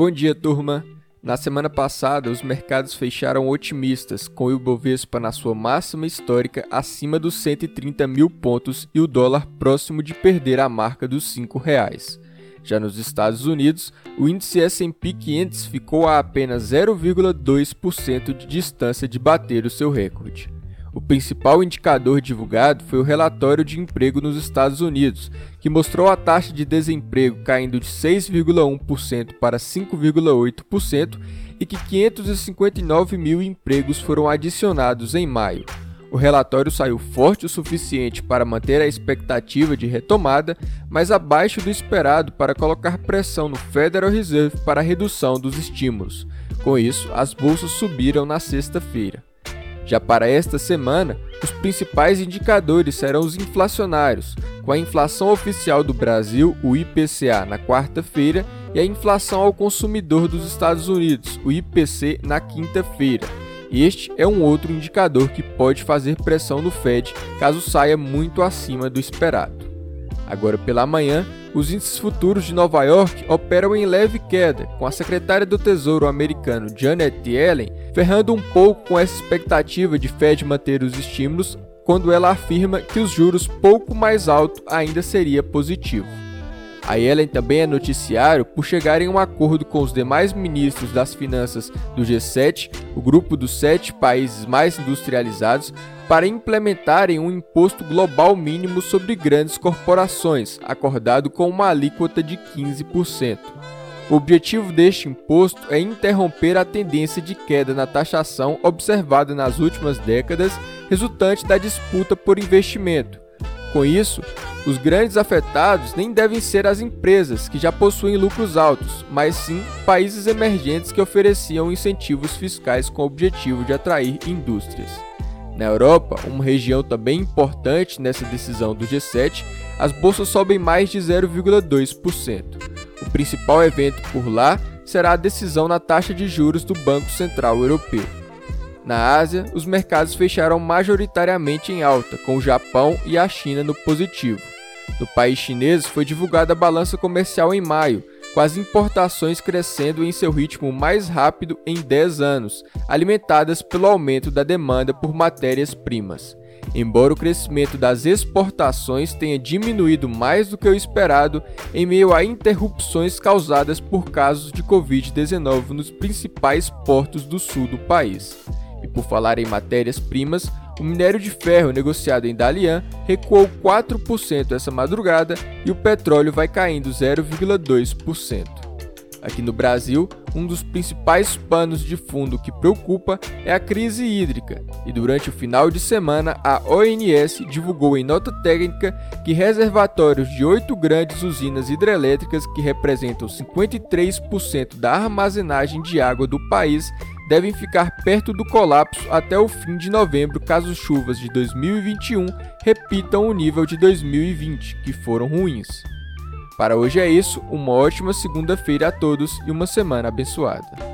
Bom dia, turma. Na semana passada, os mercados fecharam otimistas, com o Ibovespa na sua máxima histórica acima dos 130 mil pontos e o dólar próximo de perder a marca dos R$ 5,00. Já nos Estados Unidos, o índice S&P 500 ficou a apenas 0,2% de distância de bater o seu recorde. O principal indicador divulgado foi o relatório de emprego nos Estados Unidos, que mostrou a taxa de desemprego caindo de 6,1% para 5,8% e que 559 mil empregos foram adicionados em maio. O relatório saiu forte o suficiente para manter a expectativa de retomada, mas abaixo do esperado para colocar pressão no Federal Reserve para redução dos estímulos. Com isso, as bolsas subiram na sexta-feira. Já para esta semana, os principais indicadores serão os inflacionários, com a inflação oficial do Brasil, o IPCA, na quarta-feira, e a inflação ao consumidor dos Estados Unidos, o IPC, na quinta-feira. Este é um outro indicador que pode fazer pressão no Fed caso saia muito acima do esperado. Agora pela manhã, os índices futuros de Nova York operam em leve queda, com a secretária do Tesouro americano Janet Yellen ferrando um pouco com essa expectativa de Fed manter os estímulos quando ela afirma que os juros pouco mais alto ainda seria positivo. A Yellen também é noticiário por chegar em um acordo com os demais ministros das finanças do G7, o grupo dos sete países mais industrializados, para implementarem um imposto global mínimo sobre grandes corporações, acordado com uma alíquota de 15%. O objetivo deste imposto é interromper a tendência de queda na taxação observada nas últimas décadas, resultante da disputa por investimento. Com isso, os grandes afetados nem devem ser as empresas que já possuem lucros altos, mas sim países emergentes que ofereciam incentivos fiscais com o objetivo de atrair indústrias. Na Europa, uma região também importante nessa decisão do G7, as bolsas sobem mais de 0,2%. O principal evento por lá será a decisão na taxa de juros do Banco Central Europeu. Na Ásia, os mercados fecharam majoritariamente em alta, com o Japão e a China no positivo. No país chinês foi divulgada a balança comercial em maio, com as importações crescendo em seu ritmo mais rápido em 10 anos, alimentadas pelo aumento da demanda por matérias-primas. Embora o crescimento das exportações tenha diminuído mais do que o esperado em meio a interrupções causadas por casos de Covid-19 nos principais portos do sul do país. E por falar em matérias-primas, o minério de ferro negociado em Dalian recuou 4% essa madrugada e o petróleo vai caindo 0,2%. Aqui no Brasil, um dos principais panos de fundo que preocupa é a crise hídrica, e durante o final de semana a ONS divulgou em nota técnica que reservatórios de oito grandes usinas hidrelétricas, que representam 53% da armazenagem de água do país, devem ficar perto do colapso até o fim de novembro caso chuvas de 2021 repitam o nível de 2020, que foram ruins. Para hoje é isso, uma ótima segunda-feira a todos e uma semana abençoada.